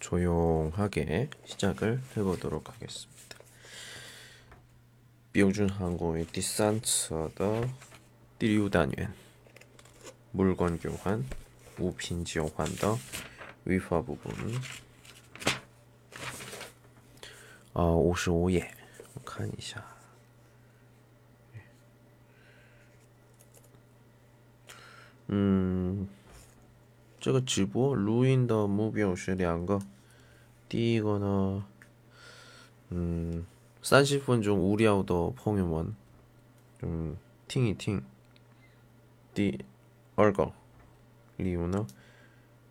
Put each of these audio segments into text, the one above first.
조용하게 시작을 해보도록 하겠습니다. 标准韩国语第三册的第六单元 물건 교환, 우핀 지원환的 위화 부분 아, 55页 看一下 음, 这个直播录音的目标是两个，第一个呢，嗯，三十分钟无聊的朋友们，嗯，听一听。第二个理由呢，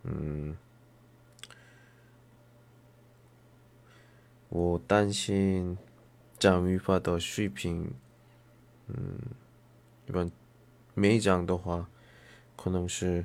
嗯，我担心讲语法的水平，嗯，一般没讲的话，可能是，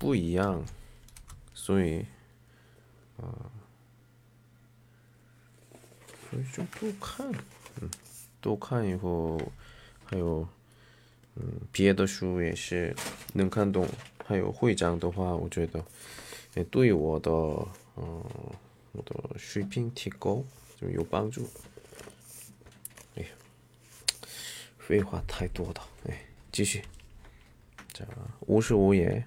不一样，所以，啊。좀多看， 嗯，多看以后，还有，嗯，别的书也是能看懂，还有会讲的话，我觉得也对我的，嗯，我的水平提高就有帮助。哎呀，废话太多了，哎，继续。자五十五页，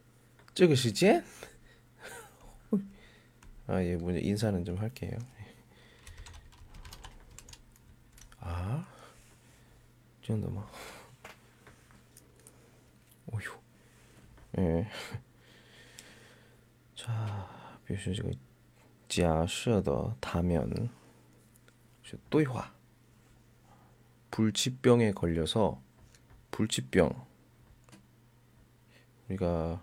这个时间，啊，也不인사는좀할게요 아, 这样的吗? 어휴. 예. 자, 比如这个假设的他们是对话. 불치병에 걸려서 불치병 우리가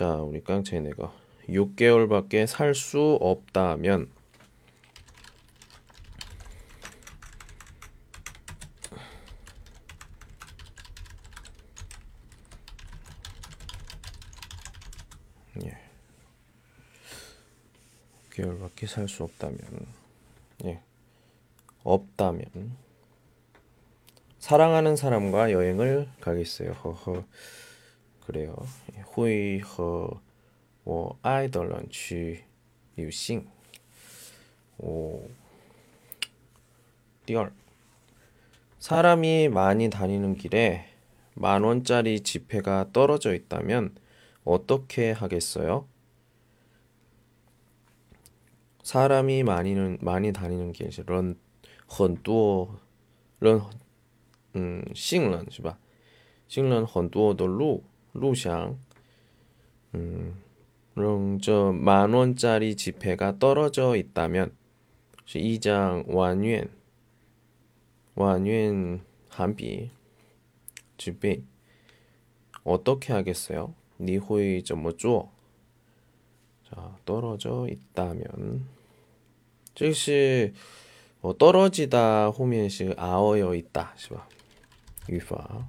자 우리 깡체내가6개월밖에 살 수 없다면 예. 6개월밖에 살 수 없다면 예. 없다면 사랑하는 사람과 여행을 가겠어요. 허허. 그래요. 후이허 我爱的人去旅行。오. 第二. 사람이 많이 다니는 길에 만 원짜리 지폐가 떨어져 있다면 어떻게 하겠어요? 사람이 많이는 많이 다니는 길人很多人嗯信人是吧信人很多的路路上 음, 그럼 저만 원짜리 지폐가 떨어져 있다면 이장 완yuan 완yuan 한비 지폐 어떻게 하겠어요? 니호이 점뭐 쪼? 자 떨어져 있다면 즉시 뭐 떨어지다 후면 시 아어여 있다 시바 유파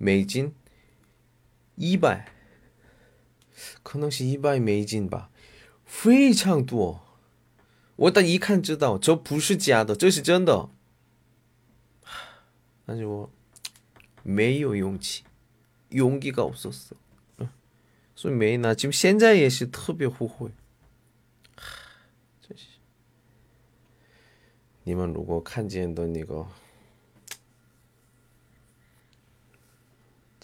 美金一百，可能是一百美金吧，非常多。我的一看知道这不是假的，这是真的。但是我没有勇气，勇气없었 어。 所以没拿，就现在也是特别后悔。真是，你们如果看见的那个。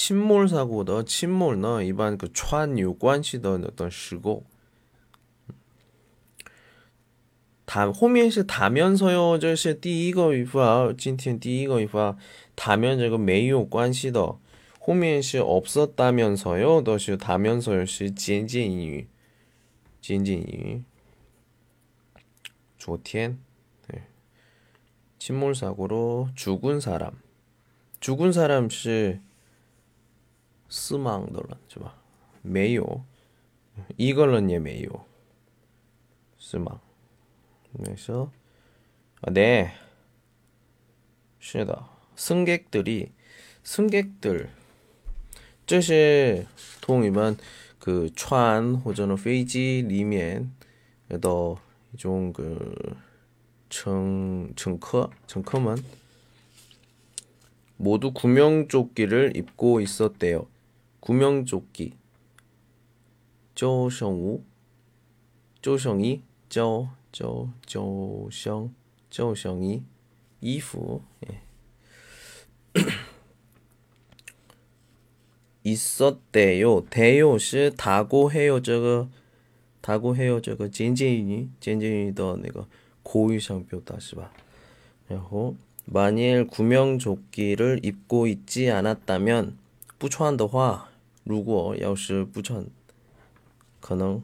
침몰 사고的 침몰呢 일반 그川有 关系的 어떤事故 다后面是다면서요这是第一个语法今天第一个语法다면这个没有关系的后面是 없었다면서요 都是다면서요是间接语间接语昨天 네. 침몰 사고로 죽은 사람 죽은 사람 是死亡的人是吧？没有，一个人也没有，是吗？没错，啊对，是的，승객들이승객 들， 这是同一般그船或者呢飞机里面的一种그乘乘客乘客们모두구명조끼를입고있었대요 구명조끼 조성우 조성이 조조조성 조성이 이후 예. 있었대요. 대요 是 다고해요 这个 다고해요 这个间接语间接语的那个口语上表达是吧？然后 만일 구명조끼를 입고 있지 않았다면 不穿的话 如果要是不穿可能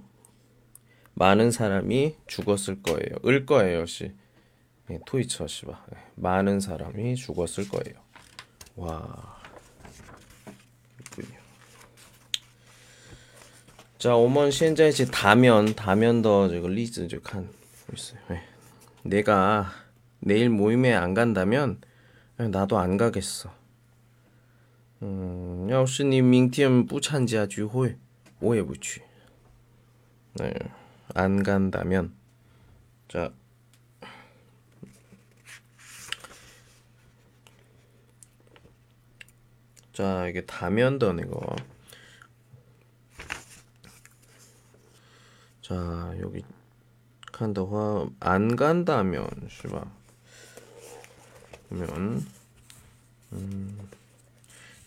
많은 사람이 죽었을 거예요. 을 거예요, 시. 예, 토이처 시바. 예, 많은 사람이 죽었을 거예요. 와. 자, 我们现在 다면 다면더 저거 리즈 좀看 있어요. 예. 내가 내일 모임에 안 간다면 예, 나도 안 가겠어. 嗯，要是你明天不参加聚会，我也不去。哎，안간다 면， 자， 자， 이게다면도이 거， 자， 여기칸더화안간다 면， 是吧？면， 嗯。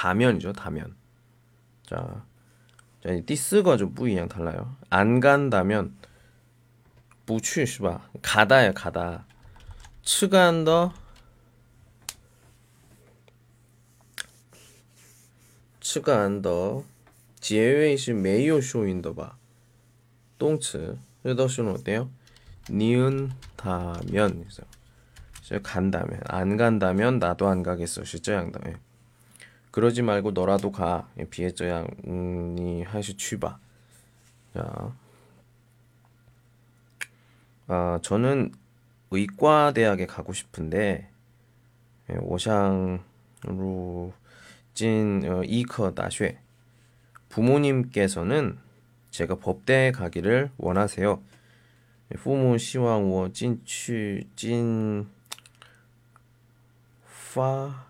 다면이죠, 다면. 자, 자, 이 디스가 좀 뿌이랑 달라요. 안 간다면 부취시바 가다야 가다. 측간더 측간더 제외시 메이오 쇼인더바 똥츠 르더쇼는 어때요? 니은다면 있어요. 간다면 안 간다면 나도 안 가겠어. 실제 양다면. 그러지 말고 너라도 가. 예, 비에저양 니 하시 취바. 자. 아, 저는 의과 대학에 가고 싶은데 예, 오샹루 진 어, 이커 나쉐 부모님께서는 제가 법대에 가기를 원하세요. 부모 시왕 워진취진 파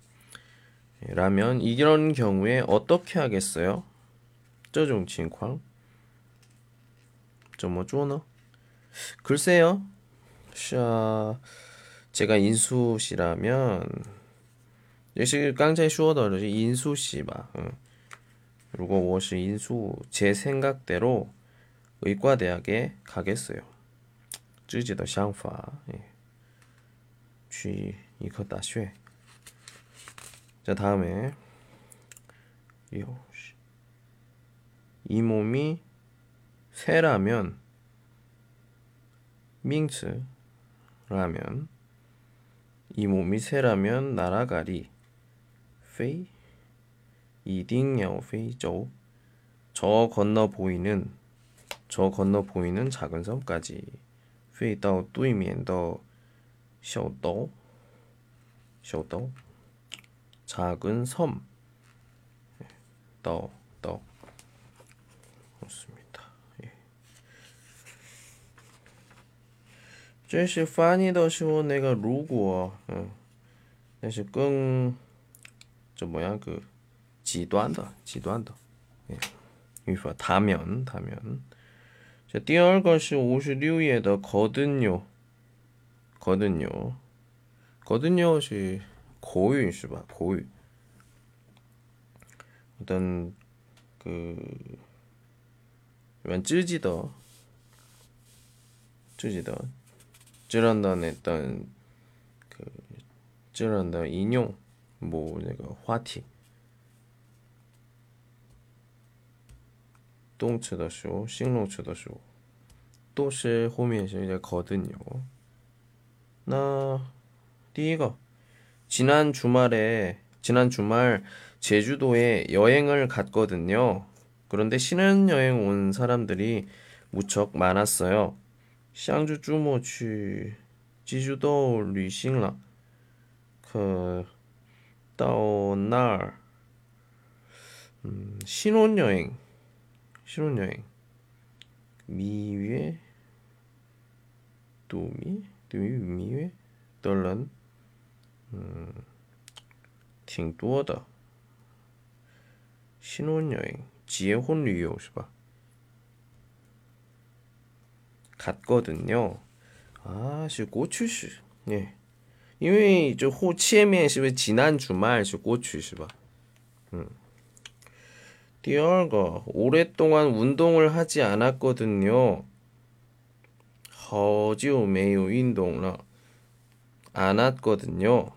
라면 이런 경우에 어떻게 하겠어요? 这种情况怎么做呢? 글쎄요. 샤 제가 인수 씨라면 也是刚才说的是인수 씨吧如果我是인수 제 생각대로 의과대학에 가겠어요. 自己的想法去一个大学. 자 다음에 이 몸이 새라면 밍츠라면 이 몸이 새라면 날아가리 飞一定要飞走저 건너 보이는 저 건너 보이는 작은 섬까지 飞到对面的小岛小岛 작은 섬 떠, 떠. 그렇습니다. 예. 这是翻译的时候那个如果嗯但是更怎么样个极端的极端的语法他们他们这第二个是五十六页的거든요거든요거든요是 口语是吧口语어떤그이지더지지더저런다했던그저런다인용 뭐那个话题动词的时候形容词的时候都是后面是이제거든요那第一个 지난 주말에 지난 주말 제주도에 여행을 갔거든요. 그런데 신혼여행 온 사람들이 무척 많았어요. 샹주 주모치 제주도 리싱라 그到那 음, 신혼여행 신혼여행. 미외 도미? 도미? 미외 덜런 음, 挺多的 신혼여행 结婚旅游是吧 갔거든요. 아, 是过去式. 예. 因为这后前面是不是 지난 주말 是过去是吧? 음. 第二个 오랫동안 운동을 하지 않았거든요. 好久没有运动了.안 왔거든요.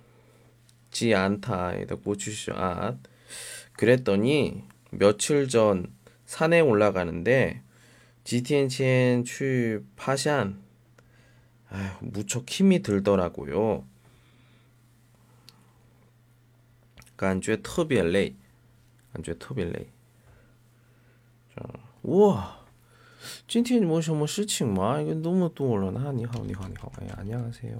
지 않다에다 고추시 앗. 그랬더니 며칠 전 산에 올라가는데 지티엔첸 취 파샨 아휴 무척 힘이 들더라고요. 간주에 터비엘레이 간주에 터비엘레이 자, 우와 今天뭐什么事情吗? 이거 너무 또了呢. 你好,你好,你好. 예, 안녕하세요.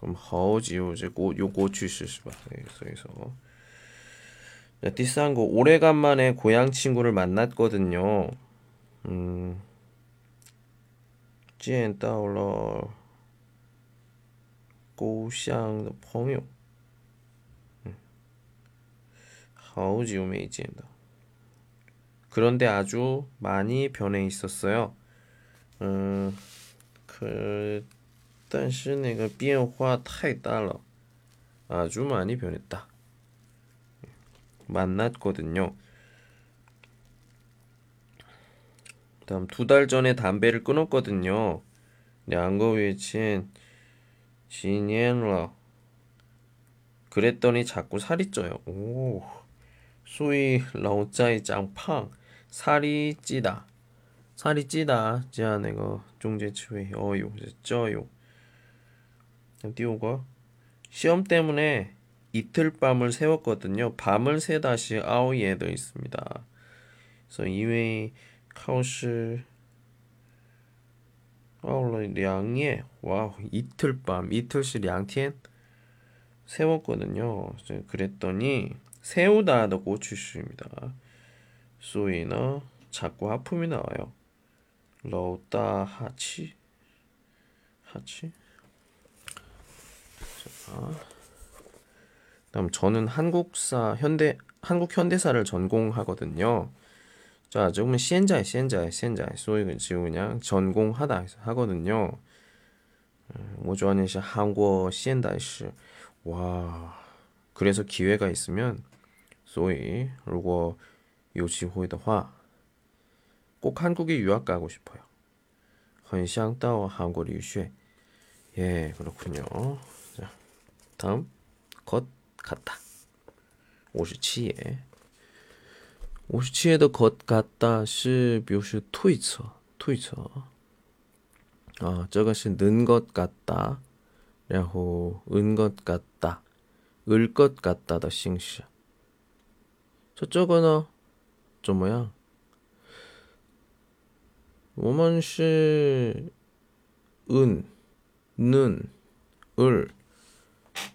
그럼 好久 이제 요过去式是吧? 네, 그래서 자, 第三个 오래간만에 고향 친구를 만났거든요. 음. 见到了故乡的朋友，嗯，好久没见到。 그런데 아주 많이 변해 있었어요. 음, 그, 但是那个变化太大了. 아주 많이 변했다. 만났거든요. 다음 두 달 전에 담배를 끊었거든요. 两个月前 지년了. 그랬더니 자꾸 살이 쪄요. 오. 소위 라오짜이 짱팡 살이 찌다. 살이 찌다. 这样那个中介词汇 어요. 쪄요. 띄우고 시험 때문에 이틀 밤을 새웠거든요. 밤을 새다시 아오예 도 있습니다. 그래서 이외 카오시 아울러 량예 와우 이틀 밤 이틀씩 량텐 세웠거든요. 그랬더니 세우다도 고추슈입니다. 소이나 자꾸 하품이 나와요. 러다 하치 하치 다음 저는 한국사 현대 한국 현대사를 전공하거든요. 자, 조금은 현재 현재 현재 소위 지금 그냥 전공하다 하거든요. 음, 我主要是 한국 현대史 와. 그래서 기회가 있으면 所以如果有机会的话꼭 한국에 유학 가고 싶어요. 很想到 한국 留学. 예, 그렇군요. 자, 다음 것 같다. 57에 57에도 것 같다 是表示推测推测啊这个是는 같다 然后은 것 같다 을 것 같다 더 싱시 저쪽은 좀 뭐야? 我们是 은, 는, 을,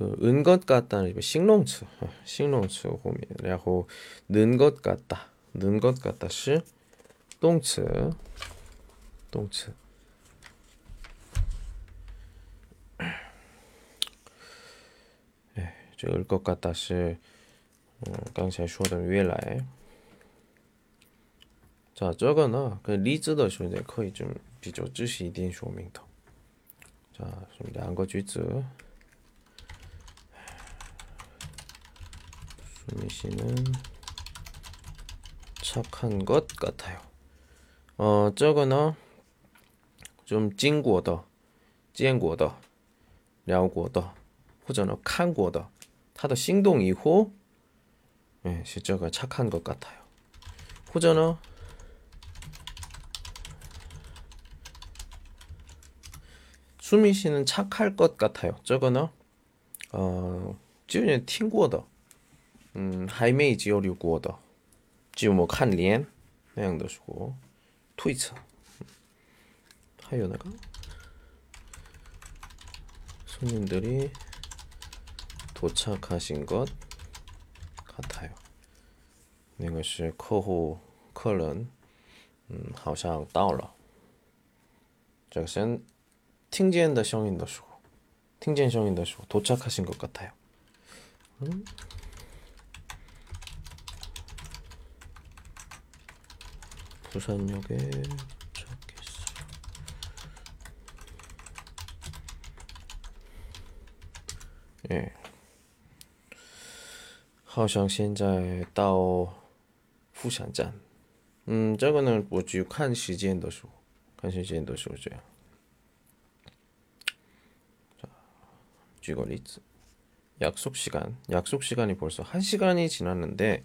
은것 같다는 싱롱츠, 싱롱츠 호미. 然后,는것 같다, 는 것 같다 是 동츠, 동츠. 예, 这个것 같다 是刚才说的未来。 자, 저거는 그 리즈더 쇼에 거의 좀 비교知识 一点 说明的. 자, 좀 양거句子. 현미 씨는 착한 것 같아요. 어, 저거는 좀 찐구어더, 찐구어더, 랴구어더, 호전어 칸구어더. 타더 싱동 이후 예, 실제가 착한 것 같아요. 호전어 수미 씨는 착할 것 같아요. 저거는 어, 지훈이 팅구어더. 음, 还没交流过的.只有뭐看脸那样的说推测.还有那个 손님들이 도착하신 것 같아요. 那个是客户客人嗯好像到了这个是听见的声音的时候听见声音的时候 도착하신 것 같아요. 음? 부산역에 도착했어. 예. 好像现在到富山站。嗯，这个呢，我只有看时间的时候，看时间的时候这样。 자, 举个例子. 약속 시간. 약속 시간이 벌써 1시간이 지났는데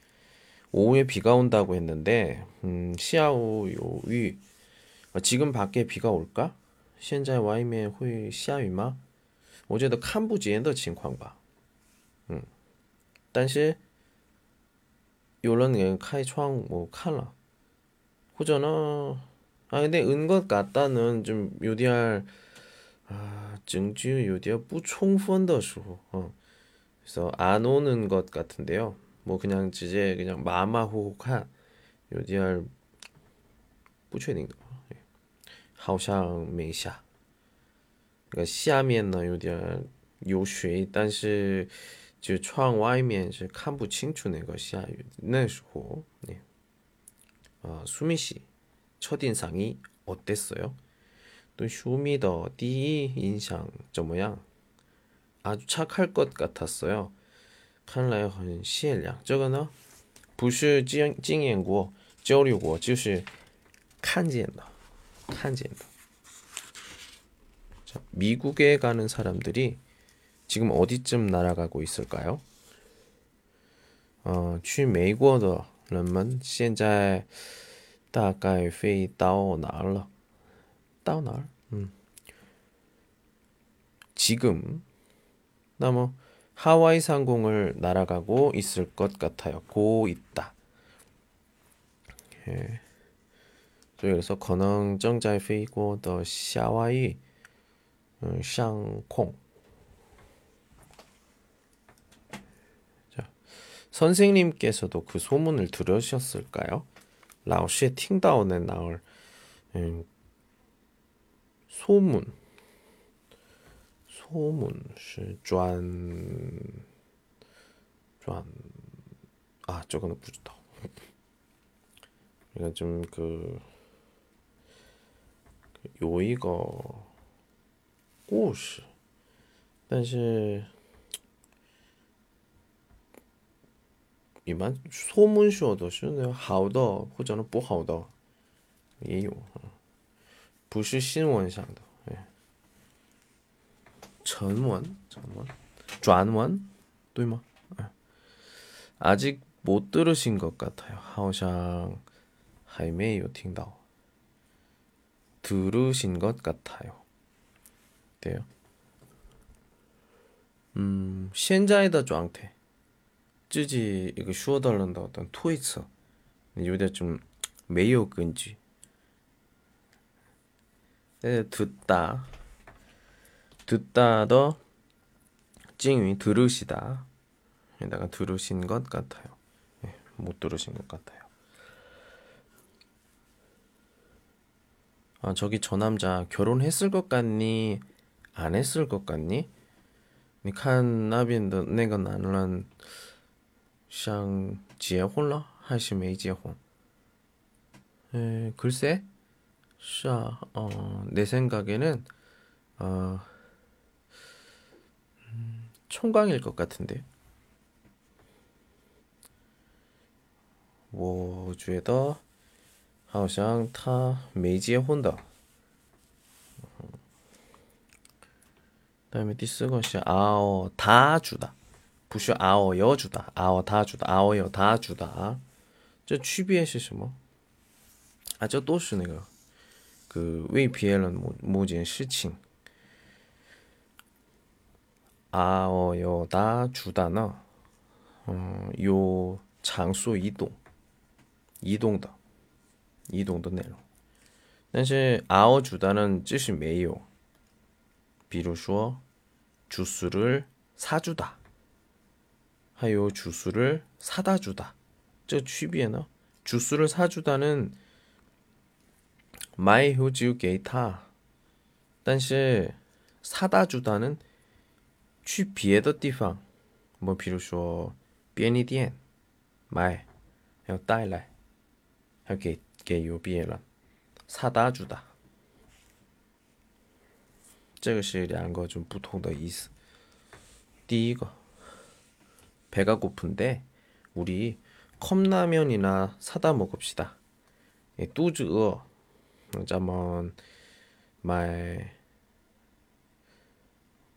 오후에 비가 온다고 했는데 음, 시아오 요위 어, 지금 밖에 비가 올까? 现在外面会下雨吗?我觉得看不见的情况吧. 음. 但是有人给开窗我看了，或者呢，啊，근데은것같다는좀요디알증据요디부充分的时候어그래서안오는것같은데요 뭐그냥直接그냥마마호호한요디알不确定的好像没下那个下面呢有点有水但是就窗外面是看不清楚那个下雨。那时候，네 아, 수미 씨 첫인상이 어땠어요? 또 쇼미더 第一印象怎么样? 아주 착할 것 같았어요. 看来很限量这个呢不是经经验过交流过就是看见的看见的 자, 미국에 가는 사람들이 지금 어디쯤 날아가고 있을까요? 어, 去美国的人们现在大概飞到哪儿了？到哪儿？ 음. 지금 나뭐 하와이 상공을 날아가고 있을 것 같아요. 고 있다. 예. 그래서 건왕 정자이 페이고 더 샤와이 어, 샹콩. 자, 선생님께서도 그 소문을 들으셨을까요? 라오시에 팅다오네 나올 음, 소문. 소문 是转转아 저거는 不知道 이거 좀그 요一个故事但是一般说门说的是那好的或者呢不好的也有，不是新闻上的， 전원? 전원? 전원? 또 이마? 예. 아직 못 들으신 것 같아요. 하오샹 하이메이오 팅다오. 들으신 것 같아요. 돼요. 음, 현재에다 저한테. 쯔지 이거 쉬어달란다 어떤 트위터 요새 좀 매우 끈지. 네, 듣다. 듣다 더 찡이 들으시다. 에다가 들으신 것 같아요. 예, 못 들으신 것 같아요. 아 저기 저 남자 결혼했을 것 같니? 안 했을 것 같니? 니 칸나빈더 내가 난란 샹 지혜혼러 하시 메이지혼. 글쎄? 샤어내 생각에는 어 총각일 것 같은데. 我觉得好像他没结婚的。 다음에 第四个是 아오 다 주다. 不是 아오여 주다. 아오 다 주다. 아오여 다 주다. 这区别是什么？ 啊，这都是那个，个为别人某某件事情。 啊哦哟，大主打呢，嗯，有场所移动，移动的，移动的内容。但是啊哦主打呢，就是没有。比如说，주스를사주 다， 还有주스를사다주 다， 这区别呢？주스를사주다 는。 买后就给他，但是사다주다는 去别的地方，么比如说便利店买，要带来，要给给有别人，사다주 다， 这个是两个좀不同的意思。第一个，배가고픈데우리컵라면이나사다먹읍시다肚子饿。咱们买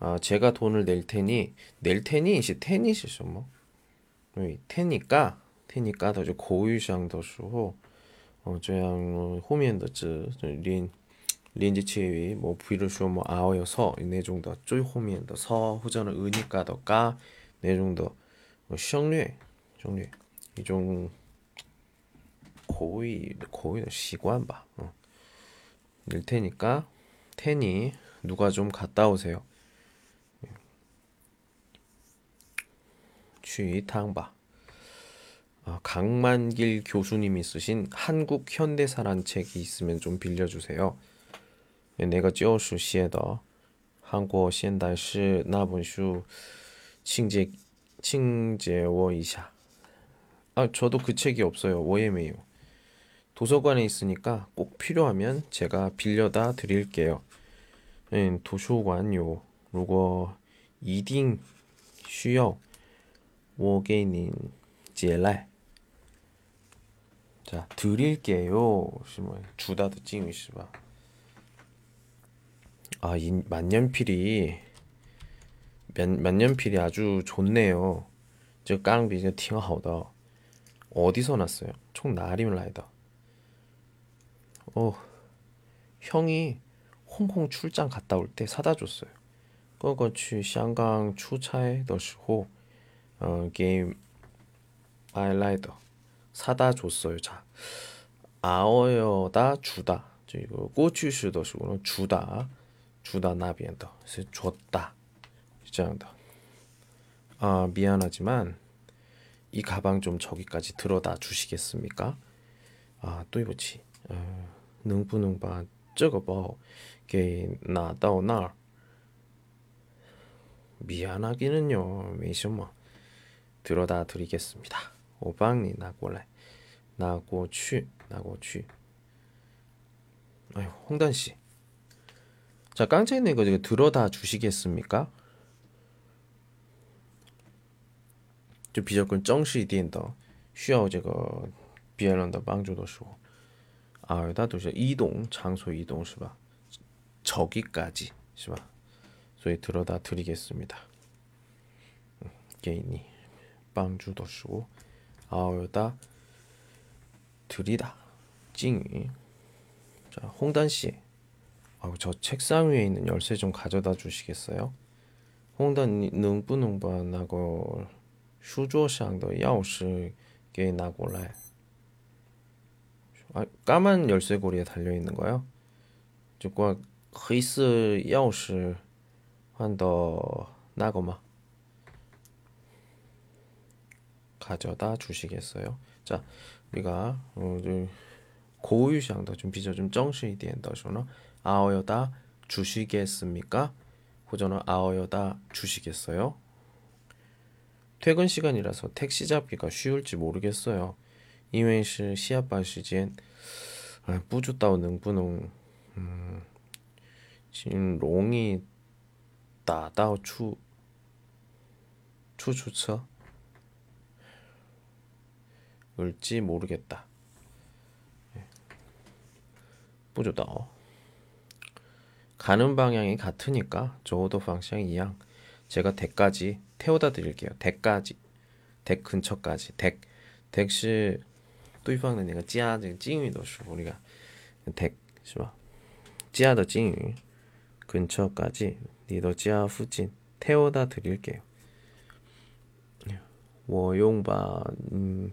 아, 제가 돈을 낼 테니 낼 테니 이제 테니시죠 뭐. 테니까 테니까 더 고유상 더수호 어, 저양 어, 호미엔더즈 린 린지치위 뭐 부이르쇼 뭐 아오여서 내 정도 네 쪼이 호미엔더서 후전은 은이까 더까 내 정도 뭐 성略 성略 이종 고의 고의 시관 봐. 어. 낼 테니까 테니 누가 좀 갔다 오세요. 취탕바 아, 강만길 교수님이 쓰신 한국 현대사란 책이 있으면 좀 빌려주세요. 예, 내가 就是写的 한국 현대史 那本书 칭제 칭제我一下. 아, 저도 그 책이 없어요. 我也没有. 도서관에 있으니까 꼭 필요하면 제가 빌려다 드릴게요. 음, 도서관요. 如果一定需要 我给您借来 자, 드릴게요. 뭐 주다도 찡이시바. 아, 이 만년필이 만, 만년필이 아주 좋네요. 저 깡비 팅好的 어디서 났어요? 총 나리면 라이다. 어, 형이 홍콩 출장 갔다 올 때 사다 줬어요. 过去香港出差的时候 어, 게임 아이라이더 사다 줬어요. 자, 아어여다 주다. 이거 꼬추시더시고는 주다. 주다 나비엔더. 그래서 줬다. 这样的. 아, 미안하지만 이 가방 좀 저기까지 들어다 주시겠습니까? 아, 또 이거지. 어, 能不能把这个包给拿到那儿？미안하기는요没什么 들어다 드리겠습니다. 오방이 나고래 나고취 나고취 아유 홍단 씨. 자 깡차이네 이거 들어다 주시겠습니까? 저 비적군 정시 디엔더 쉬어 제거 비엘런더 방주도 쉬고 아다 도시 이동 장소 이동 시바 저기까지 시바 소위 들어다 드리겠습니다. 개인이 빵주도 쓰고 아우다 드리다 찡이 자 홍단 씨, 아우 저 책상 위에 있는 열쇠 좀 가져다 주시겠어요? 홍단 능不能把那个 书桌上的钥匙给拿过来 아, 까만 열쇠고리에 달려 있는 거요. 就关黑色钥匙换到那个吗？ 가져다 주시겠어요? 자, 우리가 음, 고유장도 준비죠. 좀 정시이디엔더쇼너 아어여다 주시겠습니까? 호전어 아어여다 주시겠어요? 퇴근 시간이라서 택시 잡기가 쉬울지 모르겠어요. 이외시 시아빠 시간 아, 뿌주다오 능부농 음, 지금 롱이 다다오 추 추추처 을지 모르겠다. 예. 뿌조다. 가는 방향이 같으니까 저도 방향이 이양. 제가 댁까지 태워다 드릴게요. 댁까지. 댁 근처까지. 댁. 댁시 뚜이방은 내가 찌아지 찡이도시 우리가 댁 시마. 찌아더 찡이 근처까지 니더 찌아 후진 태워다 드릴게요. 예. 워용바 음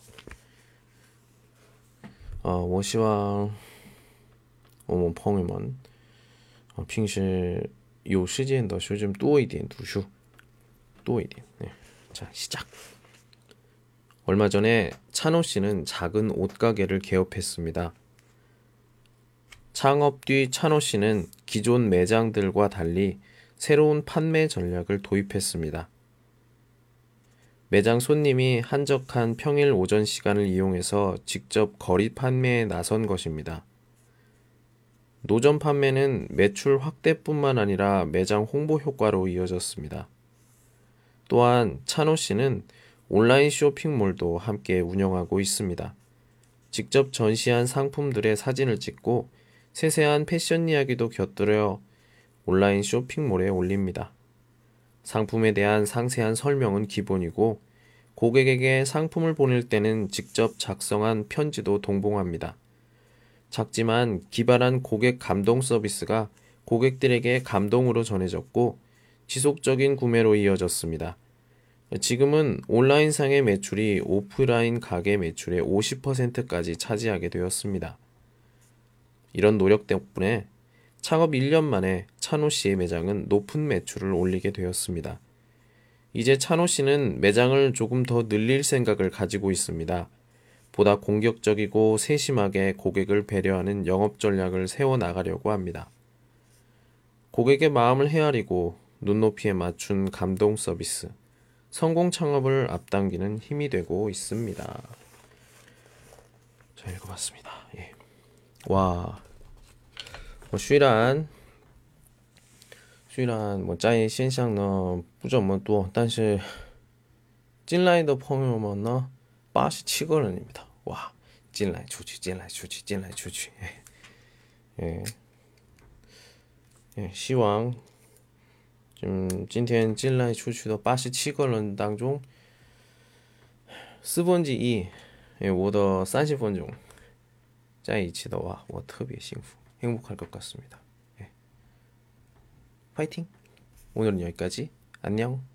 어, 我希望我们朋友们어, 平时有时间的时候좀多一点读书多一点 네. 자 시작 얼마 전에 찬호 씨는 작은 옷가게를 개업했습니다. 창업 뒤 찬호 씨는 기존 매장들과 달리 새로운 판매 전략을 도입했습니다. 매장 손님이 한적한 평일 오전 시간을 이용해서 직접 거리 판매에 나선 것입니다. 노점 판매는 매출 확대뿐만 아니라 매장 홍보 효과로 이어졌습니다. 또한 찬호 씨는 온라인 쇼핑몰도 함께 운영하고 있습니다. 직접 전시한 상품들의 사진을 찍고 세세한 패션 이야기도 곁들여 온라인 쇼핑몰에 올립니다. 상품에 대한 상세한 설명은 기본이고 고객에게 상품을 보낼 때는 직접 작성한 편지도 동봉합니다. 작지만 기발한 고객 감동 서비스가 고객들에게 감동으로 전해졌고 지속적인 구매로 이어졌습니다. 지금은 온라인상의 매출이 오프라인 가게 매출의 50%까지 차지하게 되었습니다. 이런 노력 덕분에 창업 1년 만에 찬호 씨의 매장은 높은 매출을 올리게 되었습니다. 이제 찬호 씨는 매장을 조금 더 늘릴 생각을 가지고 있습니다. 보다 공격적이고 세심하게 고객을 배려하는 영업 전략을 세워 나가려고 합니다. 고객의 마음을 헤아리고 눈높이에 맞춘 감동 서비스. 성공 창업을 앞당기는 힘이 되고 있습니다. 자, 읽어봤습니다. 예. 와, 我虽然虽然我在线上呢不怎么多，但是进来的朋友们呢，八十七个人里面的哇，进来出去，进来出去，进来出去，哎，哎，希望嗯今天进来出去的八十七个人当中，四分之一，哎，我的三十分钟在一起的话，我特别幸福。 행복할 것 같습니다. 예. 파이팅! 오늘은 여기까지. 안녕.